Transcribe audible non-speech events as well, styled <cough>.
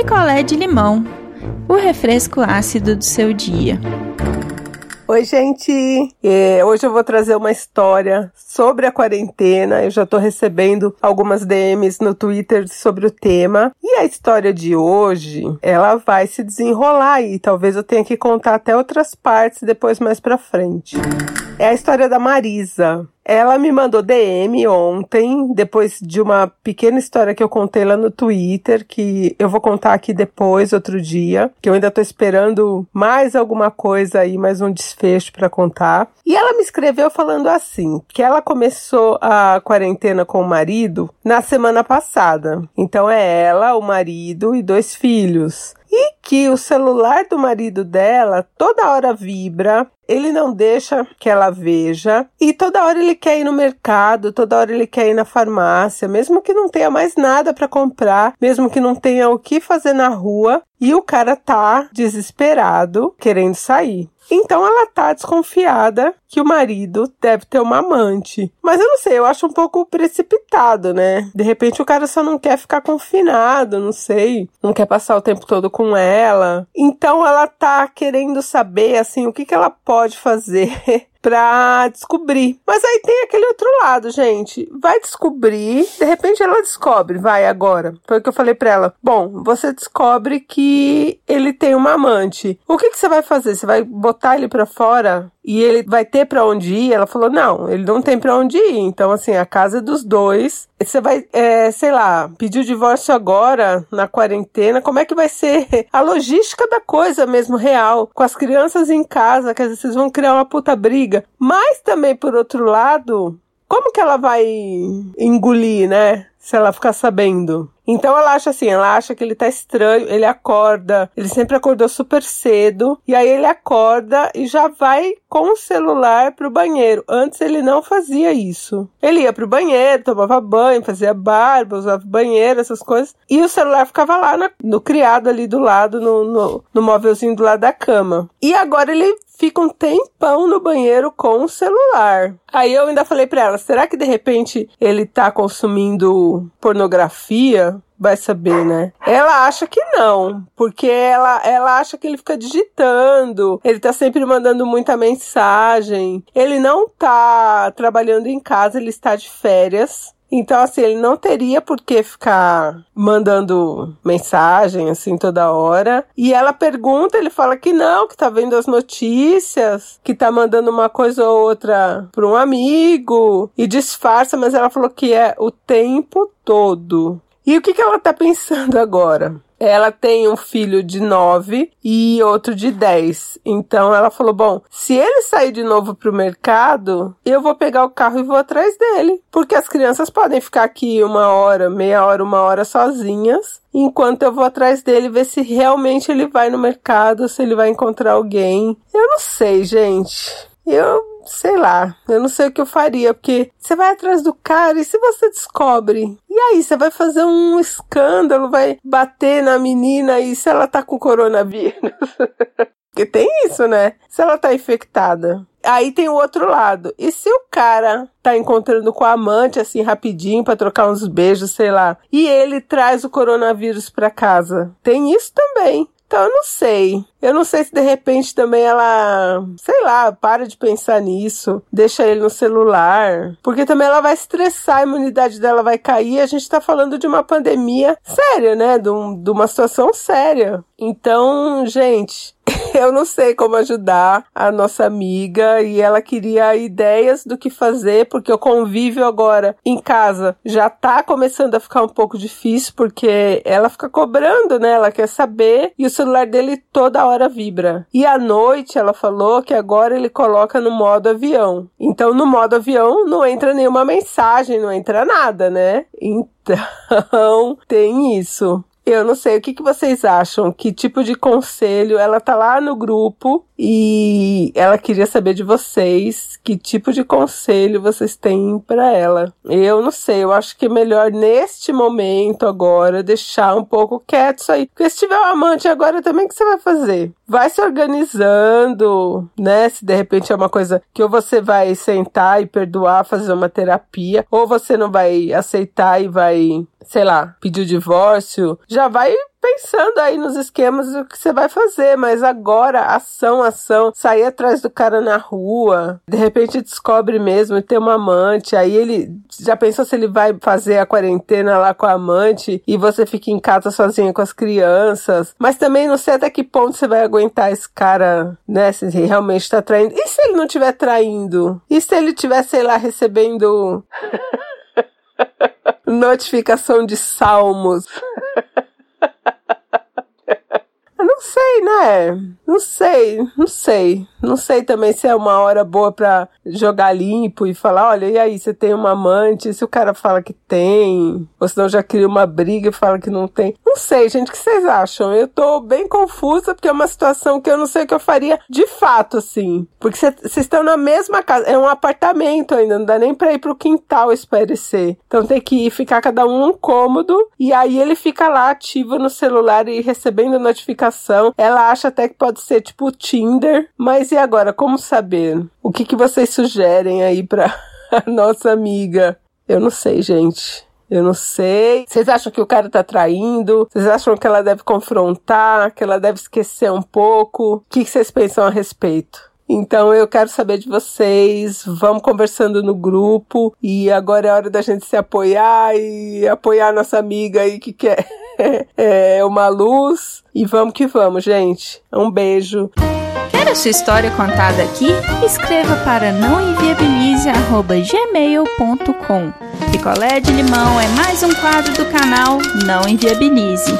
picolé de limão, o refresco ácido do seu dia. Oi, gente! É, hoje eu vou trazer uma história sobre a quarentena. Eu já tô recebendo algumas DMs no Twitter sobre o tema. E a história de hoje, ela vai se desenrolar e talvez eu tenha que contar até outras partes depois mais pra frente. É a história da Marisa. Ela me mandou DM ontem, depois de uma pequena história que eu contei lá no Twitter, que eu vou contar aqui depois, outro dia, que eu ainda tô esperando mais alguma coisa aí, mais um desfecho para contar. E ela me escreveu falando assim, que ela começou a quarentena com o marido na semana passada. Então é ela, o marido e dois filhos e que o celular do marido dela toda hora vibra, ele não deixa que ela veja e toda hora ele quer ir no mercado, toda hora ele quer ir na farmácia, mesmo que não tenha mais nada para comprar, mesmo que não tenha o que fazer na rua, e o cara tá desesperado, querendo sair. Então ela tá desconfiada que o marido deve ter uma amante. Mas eu não sei, eu acho um pouco precipitado, né? De repente o cara só não quer ficar confinado, não sei, não quer passar o tempo todo com ela. Então ela tá querendo saber assim o que que ela pode fazer pra descobrir. Mas aí tem aquele outro lado, gente. Vai descobrir, de repente ela descobre, vai agora. Foi o que eu falei pra ela. Bom, você descobre que ele tem uma amante. O que, que você vai fazer? Você vai botar ele pra fora e ele vai ter para onde ir? Ela falou: não, ele não tem para onde ir. Então, assim, a casa é dos dois. Você vai, é, sei lá, pedir o divórcio agora, na quarentena. Como é que vai ser <laughs> a logística da coisa mesmo, real? Com as crianças em casa, quer dizer, vocês vão criar uma puta briga. Mas também, por outro lado, como que ela vai engolir, né? Se ela ficar sabendo. Então ela acha assim, ela acha que ele tá estranho, ele acorda, ele sempre acordou super cedo, e aí ele acorda e já vai com o celular pro banheiro. Antes ele não fazia isso. Ele ia pro banheiro, tomava banho, fazia barba, usava banheiro, essas coisas, e o celular ficava lá no, no criado ali do lado, no, no, no móvelzinho do lado da cama. E agora ele fica um tempão no banheiro com o celular. Aí eu ainda falei para ela, será que de repente ele tá consumindo pornografia? Vai saber, né? Ela acha que não, porque ela, ela acha que ele fica digitando, ele tá sempre mandando muita mensagem. Ele não tá trabalhando em casa, ele está de férias. Então, assim, ele não teria por que ficar mandando mensagem, assim, toda hora. E ela pergunta, ele fala que não, que tá vendo as notícias, que tá mandando uma coisa ou outra para um amigo e disfarça, mas ela falou que é o tempo todo. E o que, que ela tá pensando agora? Ela tem um filho de 9 e outro de 10. Então ela falou: bom, se ele sair de novo pro mercado, eu vou pegar o carro e vou atrás dele. Porque as crianças podem ficar aqui uma hora, meia hora, uma hora sozinhas. Enquanto eu vou atrás dele ver se realmente ele vai no mercado, se ele vai encontrar alguém. Eu não sei, gente. Eu sei lá, eu não sei o que eu faria, porque você vai atrás do cara e se você descobre? E aí, você vai fazer um escândalo, vai bater na menina e se ela tá com coronavírus? <laughs> porque tem isso, né? Se ela tá infectada. Aí tem o outro lado. E se o cara tá encontrando com a amante assim rapidinho para trocar uns beijos, sei lá, e ele traz o coronavírus para casa? Tem isso também. Então eu não sei. Eu não sei se de repente também ela, sei lá, para de pensar nisso, deixa ele no celular, porque também ela vai estressar, a imunidade dela vai cair. A gente tá falando de uma pandemia séria, né? De, um, de uma situação séria. Então, gente, <laughs> <laughs> eu não sei como ajudar a nossa amiga e ela queria ideias do que fazer, porque o convívio agora em casa já tá começando a ficar um pouco difícil, porque ela fica cobrando, né? Ela quer saber e o celular dele toda hora vibra. E à noite ela falou que agora ele coloca no modo avião. Então no modo avião não entra nenhuma mensagem, não entra nada, né? Então <laughs> tem isso. Eu não sei, o que, que vocês acham? Que tipo de conselho? Ela tá lá no grupo e ela queria saber de vocês que tipo de conselho vocês têm para ela. Eu não sei, eu acho que é melhor neste momento agora deixar um pouco quieto isso aí. Porque se tiver um amante agora também, o que você vai fazer? Vai se organizando, né? Se de repente é uma coisa que ou você vai sentar e perdoar, fazer uma terapia, ou você não vai aceitar e vai sei lá, pedir o divórcio, já vai pensando aí nos esquemas do que você vai fazer, mas agora, ação, ação, sair atrás do cara na rua, de repente descobre mesmo e tem uma amante, aí ele já pensou se ele vai fazer a quarentena lá com a amante e você fica em casa sozinha com as crianças, mas também não sei até que ponto você vai aguentar esse cara, né, se realmente tá traindo. E se ele não estiver traindo? E se ele estiver, sei lá, recebendo <laughs> notificação de salmos? <laughs> Eu não né? Não sei, não sei. Não sei também se é uma hora boa para jogar limpo e falar, olha, e aí, você tem uma amante? Se o cara fala que tem, ou senão já cria uma briga e fala que não tem. Não sei, gente, o que vocês acham? Eu tô bem confusa porque é uma situação que eu não sei o que eu faria de fato, assim. Porque vocês estão na mesma casa, é um apartamento ainda, não dá nem pra ir pro quintal espairecer. Então tem que ir, ficar cada um num cômodo e aí ele fica lá ativo no celular e recebendo notificação. Ela acha até que pode ser tipo Tinder, mas e agora, como saber? O que, que vocês sugerem aí pra <laughs> nossa amiga? Eu não sei, gente. Eu não sei. Vocês acham que o cara tá traindo? Vocês acham que ela deve confrontar? Que ela deve esquecer um pouco? O que, vocês pensam a respeito? Então eu quero saber de vocês. Vamos conversando no grupo. E agora é hora da gente se apoiar e apoiar nossa amiga aí que quer <laughs> é, uma luz. E vamos que vamos, gente. Um beijo. Quer a sua história contada aqui? Escreva para nãoenviabilize.gmail.com Picolé de limão é mais um quadro do canal Não Enviabilize.